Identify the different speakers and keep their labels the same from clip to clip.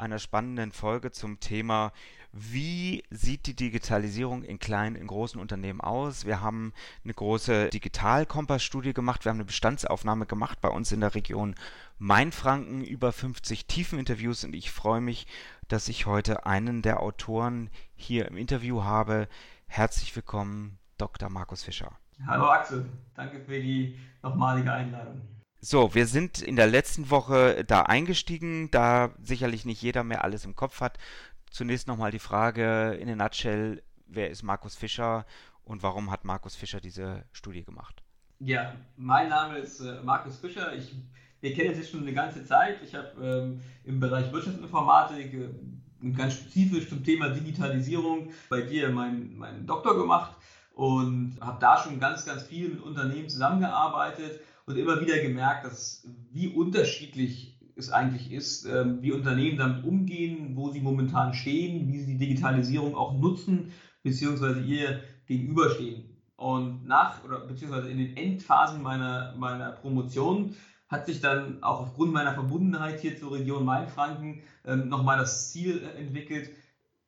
Speaker 1: einer spannenden Folge zum Thema wie sieht die Digitalisierung in kleinen, in großen Unternehmen aus? Wir haben eine große Digitalkompass-Studie gemacht. Wir haben eine Bestandsaufnahme gemacht bei uns in der Region Mainfranken, über 50 Tiefeninterviews und ich freue mich, dass ich heute einen der Autoren hier im Interview habe. Herzlich willkommen, Dr. Markus Fischer.
Speaker 2: Hallo Axel, danke für die nochmalige Einladung.
Speaker 1: So, wir sind in der letzten Woche da eingestiegen, da sicherlich nicht jeder mehr alles im Kopf hat. Zunächst nochmal die Frage in a nutshell, wer ist Markus Fischer und warum hat Markus Fischer diese Studie gemacht?
Speaker 2: Ja, mein Name ist äh, Markus Fischer. Ich, wir kennen uns schon eine ganze Zeit. Ich habe ähm, im Bereich Wirtschaftsinformatik äh, ganz spezifisch zum Thema Digitalisierung bei dir meinen mein Doktor gemacht und habe da schon ganz, ganz viel mit Unternehmen zusammengearbeitet und immer wieder gemerkt, dass wie unterschiedlich es eigentlich ist, ähm, wie Unternehmen damit umgehen, wo sie momentan stehen, wie sie die Digitalisierung auch nutzen, beziehungsweise ihr gegenüberstehen. Und nach oder beziehungsweise in den Endphasen meiner, meiner Promotion hat sich dann auch aufgrund meiner Verbundenheit hier zur Region Mainfranken ähm, nochmal das Ziel entwickelt,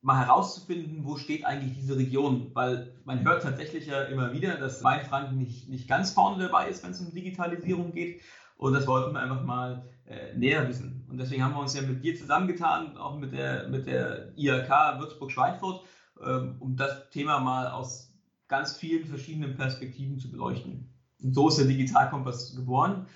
Speaker 2: mal herauszufinden, wo steht eigentlich diese Region, weil man hört tatsächlich ja immer wieder, dass Mainfranken nicht, nicht ganz vorne dabei ist, wenn es um Digitalisierung geht. Und das wollten wir einfach mal äh, näher wissen. Und deswegen haben wir uns ja mit dir zusammengetan, auch mit der, mit der IHK Würzburg-Schweinfurt, ähm, um das Thema mal aus ganz vielen verschiedenen Perspektiven zu beleuchten. Und so ist der Digitalkompass geboren.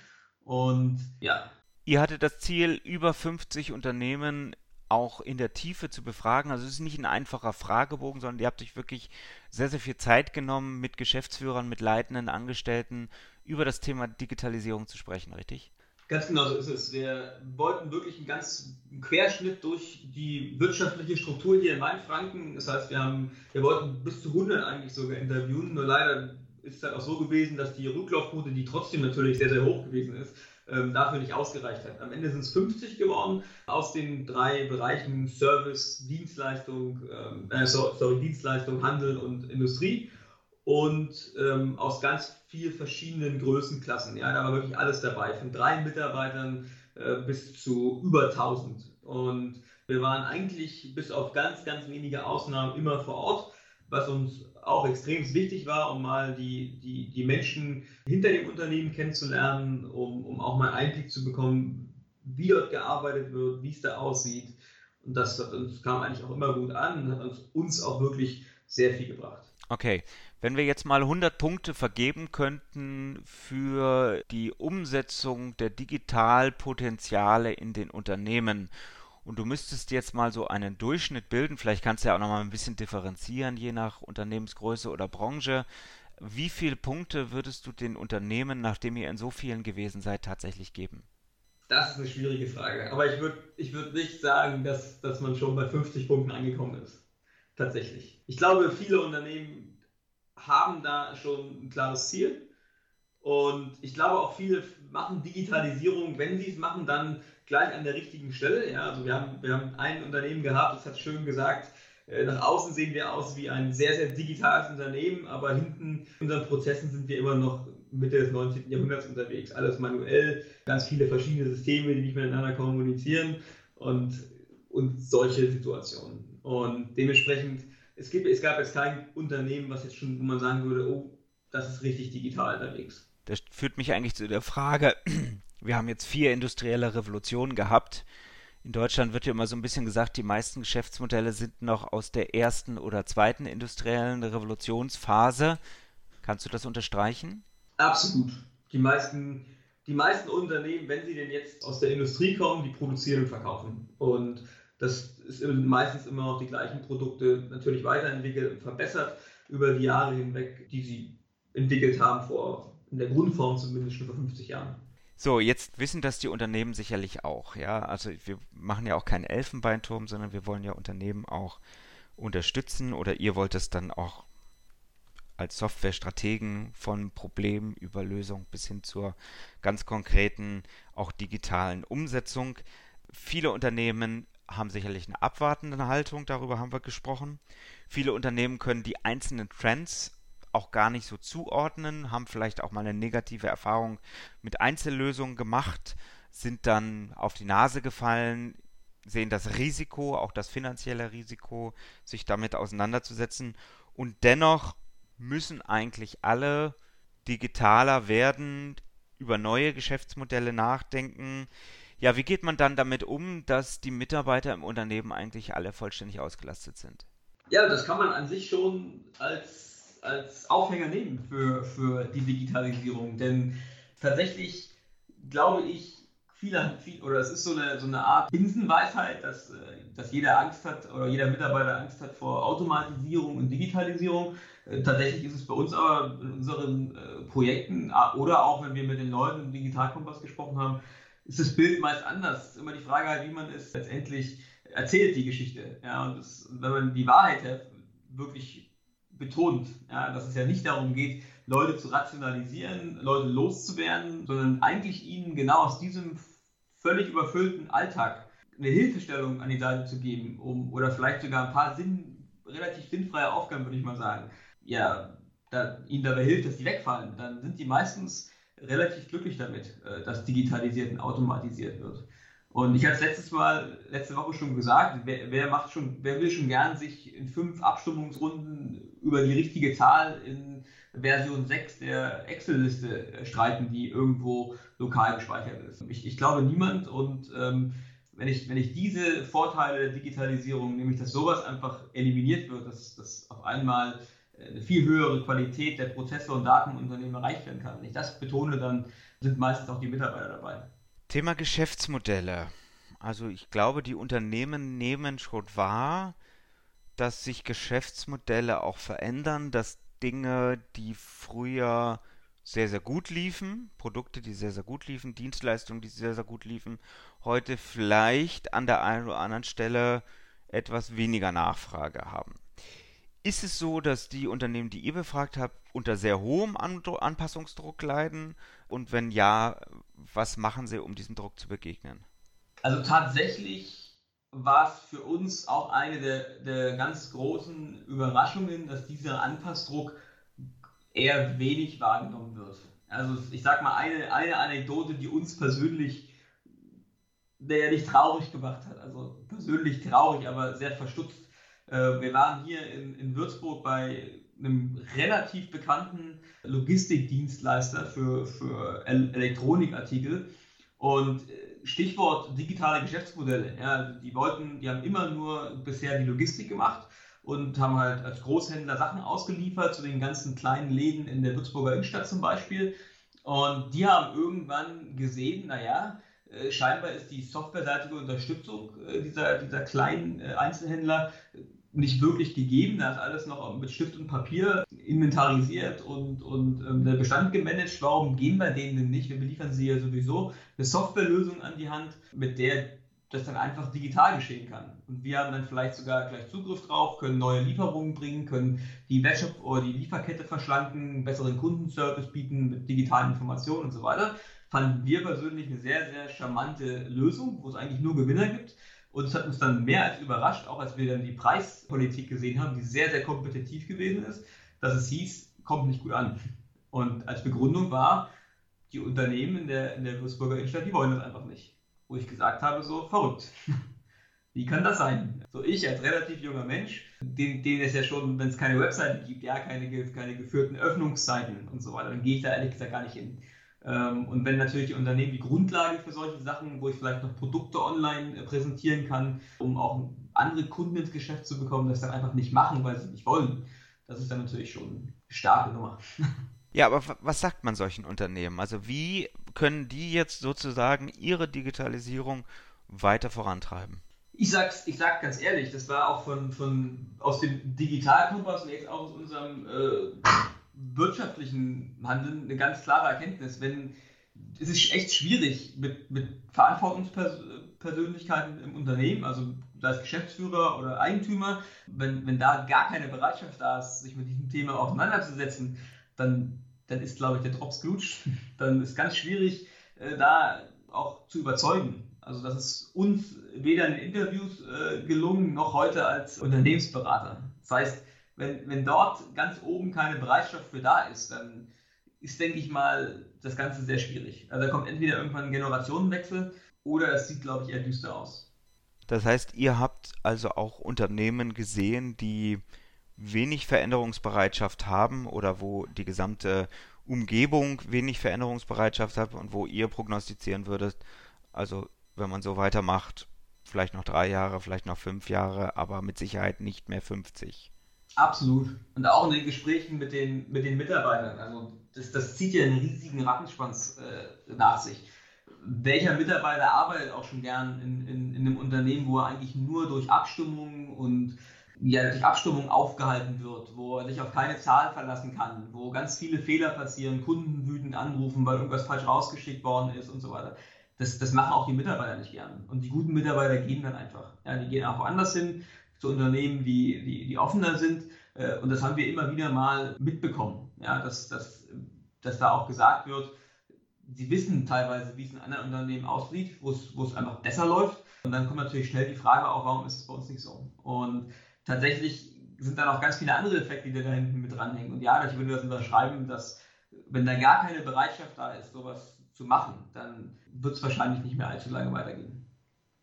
Speaker 2: Und ja.
Speaker 1: Ihr hattet das Ziel, über 50 Unternehmen auch in der Tiefe zu befragen. Also es ist nicht ein einfacher Fragebogen, sondern ihr habt euch wirklich sehr, sehr viel Zeit genommen, mit Geschäftsführern, mit leitenden Angestellten über das Thema Digitalisierung zu sprechen, richtig?
Speaker 2: Ganz genau so ist es. Wir wollten wirklich einen ganz Querschnitt durch die wirtschaftliche Struktur hier in Mainfranken. Das heißt, wir, haben, wir wollten bis zu 100 eigentlich sogar interviewen. Nur leider ist es halt auch so gewesen, dass die Rücklaufquote, die trotzdem natürlich sehr, sehr hoch gewesen ist, ähm, dafür nicht ausgereicht hat. Am Ende sind es 50 geworden aus den drei Bereichen Service, Dienstleistung, ähm, äh, sorry, Dienstleistung, Handel und Industrie und ähm, aus ganz vielen verschiedenen Größenklassen. Ja, da war wirklich alles dabei, von drei Mitarbeitern äh, bis zu über 1000. Und wir waren eigentlich bis auf ganz, ganz wenige Ausnahmen immer vor Ort, was uns auch extrem wichtig war, um mal die, die, die Menschen hinter dem Unternehmen kennenzulernen, um, um auch mal Einblick zu bekommen, wie dort gearbeitet wird, wie es da aussieht. Und das hat kam eigentlich auch immer gut an und hat uns, uns auch wirklich sehr viel gebracht.
Speaker 1: Okay, wenn wir jetzt mal 100 Punkte vergeben könnten für die Umsetzung der Digitalpotenziale in den Unternehmen und du müsstest jetzt mal so einen Durchschnitt bilden, vielleicht kannst du ja auch noch mal ein bisschen differenzieren, je nach Unternehmensgröße oder Branche. Wie viele Punkte würdest du den Unternehmen, nachdem ihr in so vielen gewesen seid, tatsächlich geben?
Speaker 2: Das ist eine schwierige Frage. Aber ich würde ich würd nicht sagen, dass, dass man schon bei 50 Punkten angekommen ist. Tatsächlich. Ich glaube, viele Unternehmen haben da schon ein klares Ziel. Und ich glaube auch viele machen Digitalisierung, wenn sie es machen, dann gleich an der richtigen Stelle. Ja, also wir haben, wir haben ein Unternehmen gehabt, das hat schön gesagt, äh, nach außen sehen wir aus wie ein sehr, sehr digitales Unternehmen, aber hinten in unseren Prozessen sind wir immer noch Mitte des 19. Jahrhunderts unterwegs. Alles manuell, ganz viele verschiedene Systeme, die nicht miteinander kommunizieren und, und solche Situationen. Und dementsprechend, es, gibt, es gab jetzt kein Unternehmen, was jetzt schon, wo man sagen würde, oh, das ist richtig digital unterwegs.
Speaker 1: Das führt mich eigentlich zu der Frage, wir haben jetzt vier industrielle Revolutionen gehabt. In Deutschland wird ja immer so ein bisschen gesagt, die meisten Geschäftsmodelle sind noch aus der ersten oder zweiten industriellen Revolutionsphase. Kannst du das unterstreichen?
Speaker 2: Absolut. Die meisten, die meisten Unternehmen, wenn sie denn jetzt aus der Industrie kommen, die produzieren und verkaufen. Und das ist meistens immer noch die gleichen Produkte, natürlich weiterentwickelt und verbessert über die Jahre hinweg, die sie entwickelt haben, vor, in der Grundform zumindest schon vor 50 Jahren.
Speaker 1: So, jetzt wissen das die Unternehmen sicherlich auch, ja. Also wir machen ja auch keinen Elfenbeinturm, sondern wir wollen ja Unternehmen auch unterstützen oder ihr wollt es dann auch als Softwarestrategen von Problem über Lösung bis hin zur ganz konkreten, auch digitalen Umsetzung. Viele Unternehmen haben sicherlich eine abwartende Haltung, darüber haben wir gesprochen. Viele Unternehmen können die einzelnen Trends auch gar nicht so zuordnen, haben vielleicht auch mal eine negative Erfahrung mit Einzellösungen gemacht, sind dann auf die Nase gefallen, sehen das Risiko, auch das finanzielle Risiko, sich damit auseinanderzusetzen. Und dennoch müssen eigentlich alle digitaler werden, über neue Geschäftsmodelle nachdenken. Ja, wie geht man dann damit um, dass die Mitarbeiter im Unternehmen eigentlich alle vollständig ausgelastet sind?
Speaker 2: Ja, das kann man an sich schon als als Aufhänger nehmen für, für die Digitalisierung. Denn tatsächlich glaube ich, viele, viel, oder es ist so eine, so eine Art Binsenweisheit, dass, äh, dass jeder Angst hat oder jeder Mitarbeiter Angst hat vor Automatisierung und Digitalisierung. Äh, tatsächlich ist es bei uns aber in unseren äh, Projekten oder auch wenn wir mit den Leuten im Digitalkompass gesprochen haben, ist das Bild meist anders. Es ist immer die Frage halt, wie man es letztendlich erzählt, die Geschichte. Ja, und das, wenn man die Wahrheit wirklich betont, ja, dass es ja nicht darum geht, Leute zu rationalisieren, Leute loszuwerden, sondern eigentlich ihnen genau aus diesem völlig überfüllten Alltag eine Hilfestellung an die Seite zu geben, um, oder vielleicht sogar ein paar Sinn, relativ sinnfreie Aufgaben, würde ich mal sagen, ja, da, ihnen dabei hilft, dass die wegfallen, dann sind die meistens relativ glücklich damit, äh, dass digitalisiert und automatisiert wird. Und ich hatte es letztes Mal, letzte Woche schon gesagt, wer, wer, macht schon, wer will schon gern sich in fünf Abstimmungsrunden über die richtige Zahl in Version 6 der Excel-Liste streiten, die irgendwo lokal gespeichert ist. Ich, ich glaube niemand und ähm, wenn, ich, wenn ich diese Vorteile der Digitalisierung, nämlich dass sowas einfach eliminiert wird, dass, dass auf einmal eine viel höhere Qualität der Prozesse und Daten im Unternehmen erreicht werden kann. Wenn ich das betone, dann sind meistens auch die Mitarbeiter dabei.
Speaker 1: Thema Geschäftsmodelle. Also ich glaube, die Unternehmen nehmen schon wahr, dass sich Geschäftsmodelle auch verändern, dass Dinge, die früher sehr, sehr gut liefen, Produkte, die sehr, sehr gut liefen, Dienstleistungen, die sehr, sehr gut liefen, heute vielleicht an der einen oder anderen Stelle etwas weniger Nachfrage haben. Ist es so, dass die Unternehmen, die ihr befragt habt, unter sehr hohem Anpassungsdruck leiden? Und wenn ja, was machen Sie, um diesem Druck zu begegnen?
Speaker 2: Also tatsächlich war es für uns auch eine der, der ganz großen Überraschungen, dass dieser Anpassdruck eher wenig wahrgenommen wird. Also ich sag mal eine, eine Anekdote, die uns persönlich der nicht traurig gemacht hat. Also persönlich traurig, aber sehr verstutzt. Äh, wir waren hier in, in Würzburg bei einem relativ bekannten Logistikdienstleister für, für Elektronikartikel. Und äh, Stichwort digitale Geschäftsmodelle. Ja, die wollten, die haben immer nur bisher die Logistik gemacht und haben halt als Großhändler Sachen ausgeliefert zu den ganzen kleinen Läden in der Würzburger Innenstadt zum Beispiel. Und die haben irgendwann gesehen, naja, äh, scheinbar ist die softwareseitige Unterstützung äh, dieser, dieser kleinen Einzelhändler nicht wirklich gegeben. Da ist alles noch mit Stift und Papier inventarisiert und, und ähm, der Bestand gemanagt. Warum gehen wir denen denn nicht? Wir beliefern sie ja sowieso eine Softwarelösung an die Hand, mit der das dann einfach digital geschehen kann. Und wir haben dann vielleicht sogar gleich Zugriff drauf, können neue Lieferungen bringen, können die Webshop oder die Lieferkette verschlanken, besseren Kundenservice bieten mit digitalen Informationen und so weiter. Fanden wir persönlich eine sehr, sehr charmante Lösung, wo es eigentlich nur Gewinner gibt. Und es hat uns dann mehr als überrascht, auch als wir dann die Preispolitik gesehen haben, die sehr, sehr kompetitiv gewesen ist, dass es hieß, kommt nicht gut an. Und als Begründung war, die Unternehmen in der, in der Würzburger Innenstadt, die wollen das einfach nicht. Wo ich gesagt habe, so verrückt. Wie kann das sein? So ich als relativ junger Mensch, den, den es ja schon, wenn es keine Webseite gibt, ja, keine, keine geführten Öffnungszeiten und so weiter, dann gehe ich da ehrlich gesagt gar nicht hin. Ähm, und wenn natürlich die Unternehmen die Grundlage für solche Sachen, wo ich vielleicht noch Produkte online äh, präsentieren kann, um auch andere Kunden ins Geschäft zu bekommen, das dann einfach nicht machen, weil sie nicht wollen, das ist dann natürlich schon eine starke Nummer.
Speaker 1: Ja, aber was sagt man solchen Unternehmen? Also wie können die jetzt sozusagen ihre Digitalisierung weiter vorantreiben?
Speaker 2: Ich sag's, ich sag ganz ehrlich, das war auch von, von aus dem Digitalkompass und jetzt auch aus unserem äh, wirtschaftlichen Handeln eine ganz klare Erkenntnis. Wenn es ist echt schwierig mit, mit Verantwortungspersönlichkeiten im Unternehmen, also sei es Geschäftsführer oder Eigentümer, wenn, wenn da gar keine Bereitschaft da ist, sich mit diesem Thema auseinanderzusetzen, dann, dann ist, glaube ich, der Drops gelutscht. Dann ist ganz schwierig, äh, da auch zu überzeugen. Also das ist uns weder in Interviews äh, gelungen, noch heute als Unternehmensberater. Das heißt, wenn, wenn dort ganz oben keine Bereitschaft für da ist, dann ist, denke ich mal, das Ganze sehr schwierig. Also da kommt entweder irgendwann ein Generationenwechsel oder es sieht, glaube ich, eher düster aus.
Speaker 1: Das heißt, ihr habt also auch Unternehmen gesehen, die wenig Veränderungsbereitschaft haben oder wo die gesamte Umgebung wenig Veränderungsbereitschaft hat und wo ihr prognostizieren würdet, also wenn man so weitermacht, vielleicht noch drei Jahre, vielleicht noch fünf Jahre, aber mit Sicherheit nicht mehr 50.
Speaker 2: Absolut. Und auch in den Gesprächen mit den, mit den Mitarbeitern. Also das, das zieht ja einen riesigen Rattenschwanz äh, nach sich. Welcher Mitarbeiter arbeitet auch schon gern in, in, in einem Unternehmen, wo er eigentlich nur durch Abstimmung und ja, durch Abstimmung aufgehalten wird, wo er sich auf keine Zahl verlassen kann, wo ganz viele Fehler passieren, Kunden wütend anrufen, weil irgendwas falsch rausgeschickt worden ist und so weiter. Das, das machen auch die Mitarbeiter nicht gern. Und die guten Mitarbeiter gehen dann einfach. Ja, die gehen auch woanders hin, zu Unternehmen, die, die, die offener sind. Äh, und das haben wir immer wieder mal mitbekommen, ja, dass, dass, dass da auch gesagt wird, sie wissen teilweise, wie es in anderen Unternehmen aussieht, wo es, einfach besser läuft. Und dann kommt natürlich schnell die Frage auch, warum ist es bei uns nicht so? Und tatsächlich sind da noch ganz viele andere Effekte, die da hinten mit dranhängen. Und ja, ich würde das unterschreiben, dass wenn da gar keine Bereitschaft da ist, sowas zu machen, dann wird es wahrscheinlich nicht mehr allzu lange weitergehen.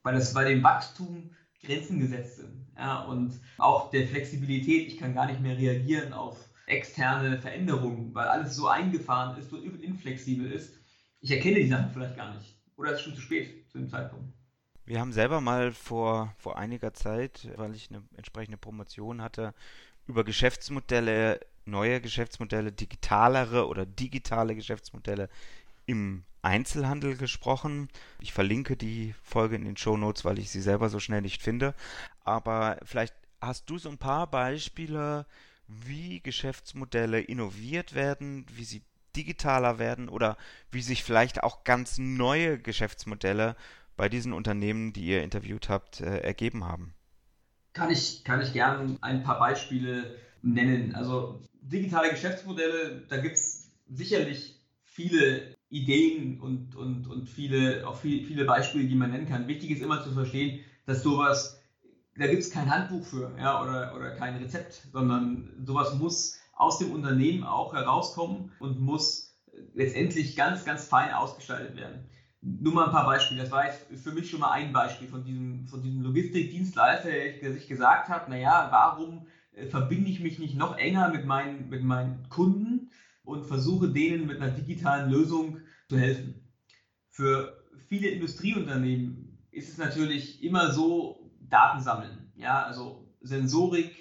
Speaker 2: Weil es bei dem Wachstum Grenzen gesetzt sind. Ja, und auch der Flexibilität, ich kann gar nicht mehr reagieren auf externe Veränderungen, weil alles so eingefahren ist, so inflexibel ist. Ich erkenne die Sachen vielleicht gar nicht. Oder es ist schon zu spät zu dem Zeitpunkt.
Speaker 1: Wir haben selber mal vor, vor einiger Zeit, weil ich eine entsprechende Promotion hatte, über Geschäftsmodelle, neue Geschäftsmodelle, digitalere oder digitale Geschäftsmodelle im Einzelhandel gesprochen. Ich verlinke die Folge in den Show Notes, weil ich sie selber so schnell nicht finde. Aber vielleicht hast du so ein paar Beispiele, wie Geschäftsmodelle innoviert werden, wie sie digitaler werden oder wie sich vielleicht auch ganz neue Geschäftsmodelle bei diesen Unternehmen, die ihr interviewt habt, äh, ergeben haben?
Speaker 2: Kann ich, kann ich gerne ein paar Beispiele nennen. Also digitale Geschäftsmodelle, da gibt es sicherlich viele Ideen und, und, und viele, auch viel, viele Beispiele, die man nennen kann. Wichtig ist immer zu verstehen, dass sowas, da gibt es kein Handbuch für ja, oder, oder kein Rezept, sondern sowas muss aus dem Unternehmen auch herauskommen und muss letztendlich ganz, ganz fein ausgestaltet werden. Nur mal ein paar Beispiele. Das war jetzt für mich schon mal ein Beispiel von diesem, von diesem Logistikdienstleister, der sich gesagt hat, naja, warum äh, verbinde ich mich nicht noch enger mit meinen, mit meinen Kunden und versuche denen mit einer digitalen Lösung zu helfen. Für viele Industrieunternehmen ist es natürlich immer so, Daten sammeln. Ja, also Sensorik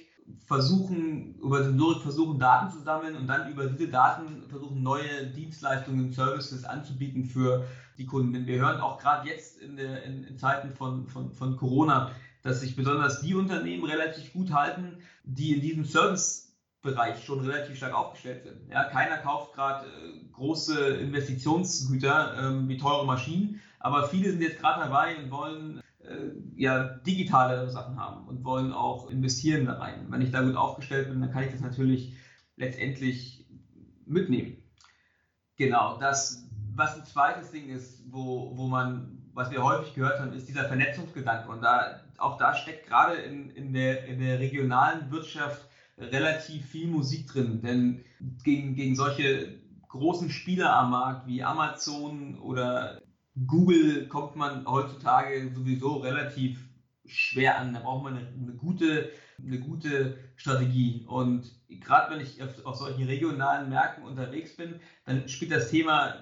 Speaker 2: versuchen, über Sensorik versuchen Daten zu sammeln und dann über diese Daten versuchen neue Dienstleistungen, Services anzubieten für die Kunden. Wir hören auch gerade jetzt in, der, in, in Zeiten von, von, von Corona, dass sich besonders die Unternehmen relativ gut halten, die in diesem Servicebereich schon relativ stark aufgestellt sind. Ja, keiner kauft gerade äh, große Investitionsgüter ähm, wie teure Maschinen, aber viele sind jetzt gerade dabei und wollen äh, ja, digitale Sachen haben und wollen auch investieren da rein. Wenn ich da gut aufgestellt bin, dann kann ich das natürlich letztendlich mitnehmen. Genau, das, was ein zweites Ding ist, wo, wo man, was wir häufig gehört haben, ist dieser Vernetzungsgedanke. Und da, auch da steckt gerade in, in, der, in der regionalen Wirtschaft relativ viel Musik drin. Denn gegen, gegen solche großen Spieler am Markt wie Amazon oder Google kommt man heutzutage sowieso relativ schwer an. Da braucht man eine, eine gute, eine gute Strategie. Und gerade wenn ich auf, auf, solchen regionalen Märkten unterwegs bin, dann spielt das Thema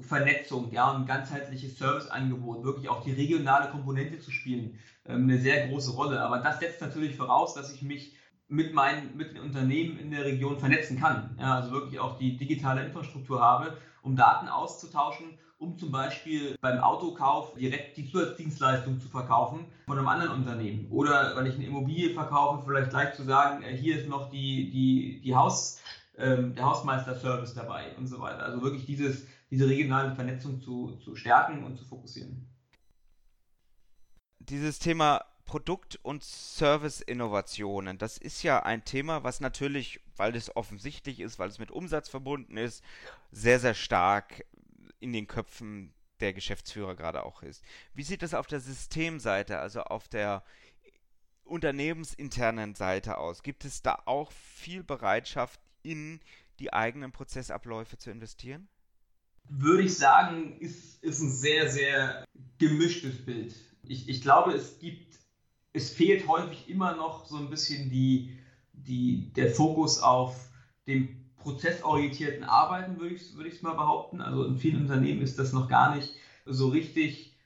Speaker 2: Vernetzung, ja, ein ganzheitliches Serviceangebot, wirklich auch die regionale Komponente zu spielen, ähm, eine sehr große Rolle. Aber das setzt natürlich voraus, dass ich mich mit meinen mit den Unternehmen in der Region vernetzen kann. Ja, also wirklich auch die digitale Infrastruktur habe, um Daten auszutauschen, um zum Beispiel beim Autokauf direkt die Zusatzdienstleistung zu verkaufen von einem anderen Unternehmen. Oder wenn ich eine Immobilie verkaufe, vielleicht gleich zu sagen, äh, hier ist noch die, die, die Haus, ähm, der Hausmeister-Service dabei und so weiter. Also wirklich dieses, diese regionale Vernetzung zu, zu stärken und zu fokussieren.
Speaker 1: Dieses Thema Produkt- und Service-Innovationen, das ist ja ein Thema, was natürlich, weil es offensichtlich ist, weil es mit Umsatz verbunden ist, sehr, sehr stark in den Köpfen der Geschäftsführer gerade auch ist. Wie sieht das auf der Systemseite, also auf der unternehmensinternen Seite aus? Gibt es da auch viel Bereitschaft, in die eigenen Prozessabläufe zu investieren?
Speaker 2: Würde ich sagen, ist, ist ein sehr, sehr gemischtes Bild. Ich, ich glaube, es gibt, es fehlt häufig immer noch so ein bisschen die, die, der Fokus auf dem prozessorientierten Arbeiten, würde ich es würd mal behaupten. Also in vielen Unternehmen ist das noch gar nicht so richtig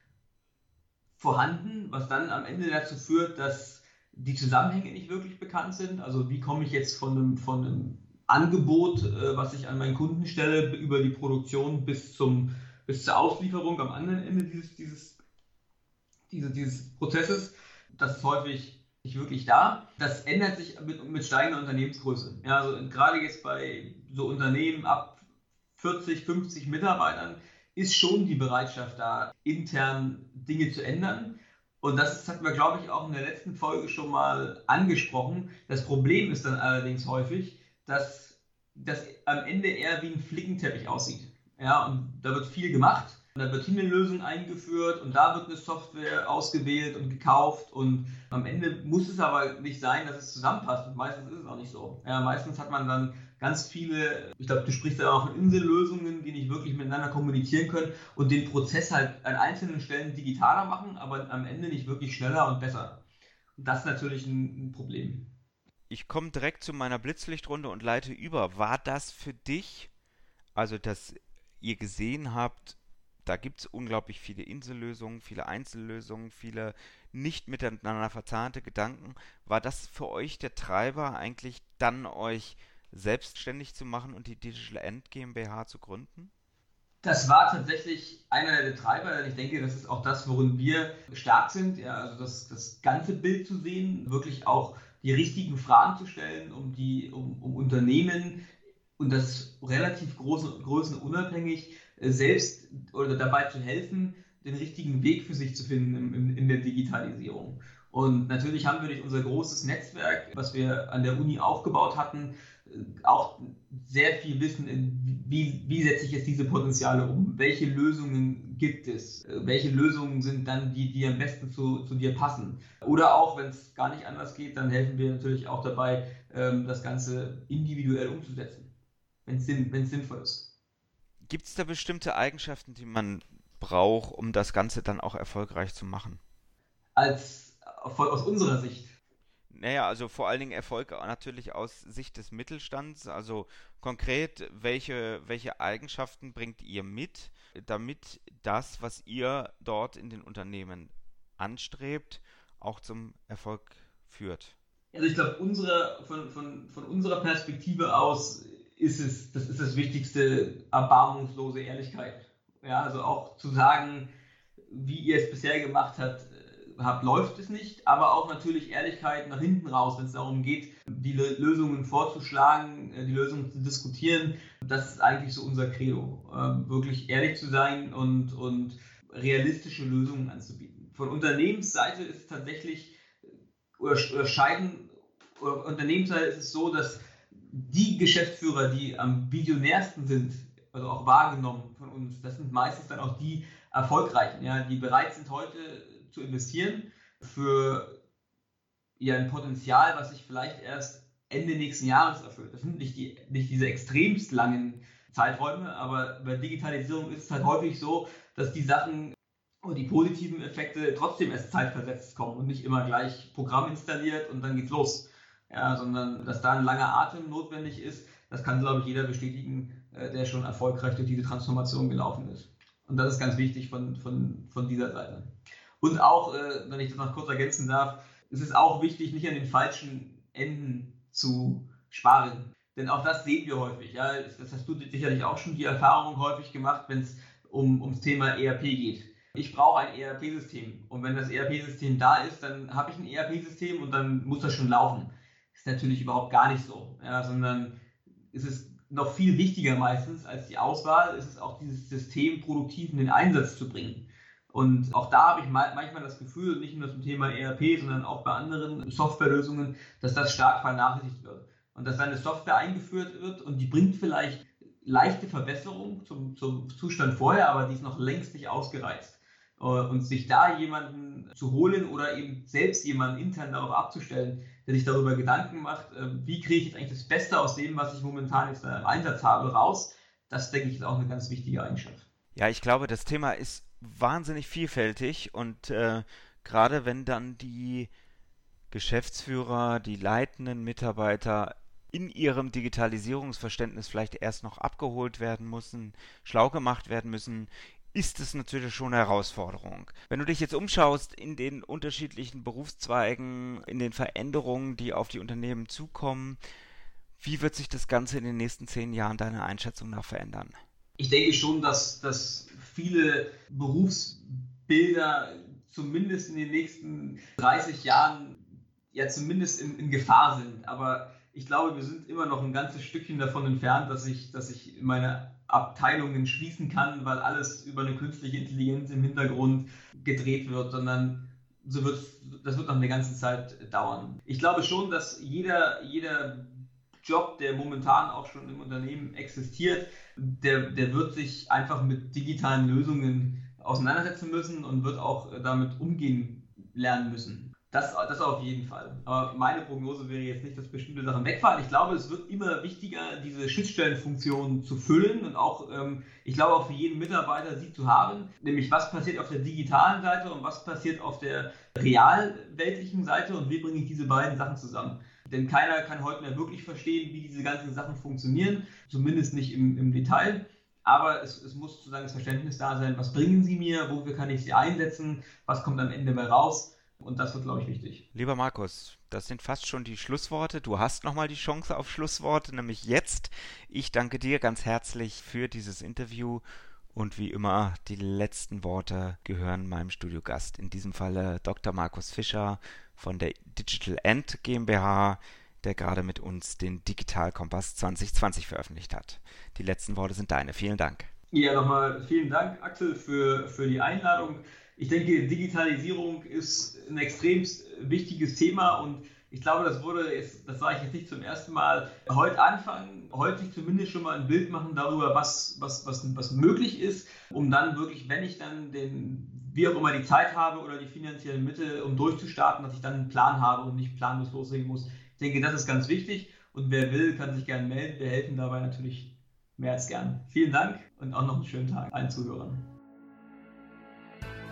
Speaker 2: vorhanden, was dann am Ende dazu führt, dass die Zusammenhänge nicht wirklich bekannt sind. Also wie komme ich jetzt von einem, von einem Angebot, äh, was ich an meinen Kunden stelle, über die Produktion bis, zum, bis zur Auslieferung am anderen Ende dieses, dieses, diese, dieses Prozesses. Das ist häufig nicht wirklich da. Das ändert sich mit, mit steigender Unternehmensgröße. Ja, also gerade jetzt bei so Unternehmen ab 40, 50 Mitarbeitern ist schon die Bereitschaft da, intern Dinge zu ändern. Und das hatten wir, glaube ich, auch in der letzten Folge schon mal angesprochen. Das Problem ist dann allerdings häufig, dass das am Ende eher wie ein Flickenteppich aussieht. Ja, und da wird viel gemacht und da wird hier eine Lösung eingeführt und da wird eine Software ausgewählt und gekauft und am Ende muss es aber nicht sein, dass es zusammenpasst und meistens ist es auch nicht so. Ja, meistens hat man dann ganz viele, ich glaube, du sprichst ja auch von Insellösungen, die nicht wirklich miteinander kommunizieren können und den Prozess halt an einzelnen Stellen digitaler machen, aber am Ende nicht wirklich schneller und besser. Und das ist natürlich ein, ein Problem.
Speaker 1: Ich komme direkt zu meiner Blitzlichtrunde und leite über. War das für dich, also dass ihr gesehen habt, da gibt es unglaublich viele Insellösungen, viele Einzellösungen, viele nicht miteinander verzahnte Gedanken. War das für euch der Treiber, eigentlich dann euch selbstständig zu machen und die Digital End GmbH zu gründen?
Speaker 2: Das war tatsächlich einer der Treiber. Ich denke, das ist auch das, worin wir stark sind. Ja, also das, das ganze Bild zu sehen, wirklich auch die richtigen Fragen zu stellen, um die, um, um Unternehmen und das relativ große Größen unabhängig selbst oder dabei zu helfen, den richtigen Weg für sich zu finden in, in, der Digitalisierung. Und natürlich haben wir durch unser großes Netzwerk, was wir an der Uni aufgebaut hatten, äh, auch sehr viel Wissen, in, wie, wie setze ich jetzt diese Potenziale um? Welche Lösungen gibt es? Äh, welche Lösungen sind dann die, die am besten zu, zu dir passen? Oder auch, wenn es gar nicht anders geht, dann helfen wir natürlich auch dabei, ähm, das Ganze individuell umzusetzen, wenn es sinnvoll ist.
Speaker 1: Gibt es da bestimmte Eigenschaften, die man braucht, um das Ganze dann auch erfolgreich zu machen?
Speaker 2: Als aus unserer Sicht.
Speaker 1: Naja, also vor allen Dingen Erfolg natürlich aus Sicht des Mittelstands. Also konkret, welche, welche Eigenschaften bringt ihr mit, damit das, was ihr dort in den Unternehmen anstrebt, auch zum Erfolg führt?
Speaker 2: Also ich glaube, unsere, von, von, von unserer Perspektive aus ist es, das ist das Wichtigste, erbarmungslose Ehrlichkeit. Ja, also auch zu sagen, wie ihr es bisher gemacht habt, äh, habt, läuft es nicht, aber auch natürlich Ehrlichkeit nach hinten raus, wenn es darum geht, die Lösungen vorzuschlagen, äh, die Lösungen zu diskutieren. Das ist eigentlich so unser Credo, ähm, wirklich ehrlich zu sein und, und realistische Lösungen anzubieten. Von Unternehmensseite ist es tatsächlich, oder scheiden, oder Unternehmensseite ist es so, dass die Geschäftsführer, die am visionärsten sind, also auch wahrgenommen von uns, das sind meistens dann auch die erfolgreichen, ja, die bereit sind heute zu investieren für ja, ein Potenzial, was sich vielleicht erst Ende nächsten Jahres erfüllt. Das sind nicht, die, nicht diese extremst langen Zeiträume, aber bei Digitalisierung ist es halt häufig so, dass die Sachen und die positiven Effekte trotzdem erst zeitversetzt kommen und nicht immer gleich Programm installiert und dann geht's los ja, sondern dass da ein langer Atem notwendig ist, Das kann, glaube ich, jeder bestätigen, äh, der schon erfolgreich durch diese Transformation gelaufen ist. Und das ist ganz wichtig von, von, von dieser Seite. Und auch, äh, wenn ich das noch kurz ergänzen darf, es ist auch wichtig, nicht an den falschen Enden zu sparen. Denn auch das sehen wir häufig. Ja? Das hast du sicherlich auch schon die Erfahrung häufig gemacht, wenn es um, ums Thema ERP geht. Ich brauche ein ERP-System. Und wenn das ERP-System da ist, dann habe ich ein ERP-System und dann muss das schon laufen. Ist natürlich überhaupt gar nicht so. Ja? Sondern ist es noch viel wichtiger meistens als die Auswahl, ist es auch dieses System produktiv in den Einsatz zu bringen. Und auch da habe ich manchmal das Gefühl, nicht nur zum Thema ERP, sondern auch bei anderen Softwarelösungen, dass das stark vernachlässigt wird und dass eine Software eingeführt wird und die bringt vielleicht leichte Verbesserungen zum, zum Zustand vorher, aber die ist noch längst nicht ausgereizt. Äh, und sich da jemanden zu holen oder eben selbst jemanden intern darauf abzustellen, der sich darüber Gedanken macht, äh, wie kriege ich jetzt eigentlich das Beste aus dem, was ich momentan jetzt im Einsatz habe, raus, das denke ich ist auch eine ganz wichtige Eigenschaft.
Speaker 1: Ja, ich glaube, das Thema ist wahnsinnig vielfältig und äh, gerade wenn dann die Geschäftsführer, die leitenden Mitarbeiter in ihrem Digitalisierungsverständnis vielleicht erst noch abgeholt werden müssen, schlau gemacht werden müssen, ist es natürlich schon eine Herausforderung. Wenn du dich jetzt umschaust in den unterschiedlichen Berufszweigen, in den Veränderungen, die auf die Unternehmen zukommen, wie wird sich das Ganze in den nächsten zehn Jahren deiner Einschätzung nach verändern?
Speaker 2: Ich denke schon, dass, dass viele Berufsbilder zumindest in den nächsten 30 Jahren ja zumindest in, in Gefahr sind. Aber ich glaube, wir sind immer noch ein ganzes Stückchen davon entfernt, dass ich, dass ich meine Abteilungen schließen kann, weil alles über eine künstliche Intelligenz im Hintergrund gedreht wird, sondern so wird, das wird noch eine ganze Zeit dauern. Ich glaube schon, dass jeder, jeder Job, der momentan auch schon im Unternehmen existiert, der, der wird sich einfach mit digitalen Lösungen auseinandersetzen müssen und wird auch damit umgehen lernen müssen. Das, das auf jeden Fall. Aber meine Prognose wäre jetzt nicht, dass bestimmte Sachen wegfallen. Ich glaube, es wird immer wichtiger, diese Schnittstellenfunktion zu füllen und auch, ähm, ich glaube, auch für jeden Mitarbeiter sie zu haben. Nämlich, was passiert auf der digitalen Seite und was passiert auf der realweltlichen Seite und wie bringe ich diese beiden Sachen zusammen. Denn keiner kann heute mehr wirklich verstehen, wie diese ganzen Sachen funktionieren, zumindest nicht im, im Detail. Aber es, es, muss sozusagen das Verständnis da sein, was bringen sie mir, wofür kann ich sie einsetzen, was kommt am Ende bei raus. Und das wird, glaube ich, wichtig.
Speaker 1: Lieber Markus, das sind fast schon die Schlussworte. Du hast nochmal die Chance auf Schlussworte, nämlich jetzt. Ich danke dir ganz herzlich für dieses Interview. Und wie immer, die letzten Worte gehören meinem Studiogast. In diesem Falle Dr. Markus Fischer von der Digital End GmbH, der gerade mit uns den Digital Kompass 2020 veröffentlicht hat. Die letzten Worte sind deine. Vielen Dank.
Speaker 2: Ja, nochmal vielen Dank, Axel, für, für die Einladung. Ich denke, Digitalisierung ist ein extrem wichtiges Thema und ich glaube, das wurde, jetzt, das sage ich jetzt nicht zum ersten Mal, heute anfangen, heute zumindest schon mal ein Bild machen darüber, was, was, was, was möglich ist, um dann wirklich, wenn ich dann den, wie auch immer die Zeit habe oder die finanziellen Mittel, um durchzustarten, dass ich dann einen Plan habe und nicht planlos loslegen muss. Ich denke, das ist ganz wichtig und wer will, kann sich gerne melden. Wir helfen dabei natürlich mehr als gern. Vielen Dank und auch noch einen schönen Tag allen Zuhörern.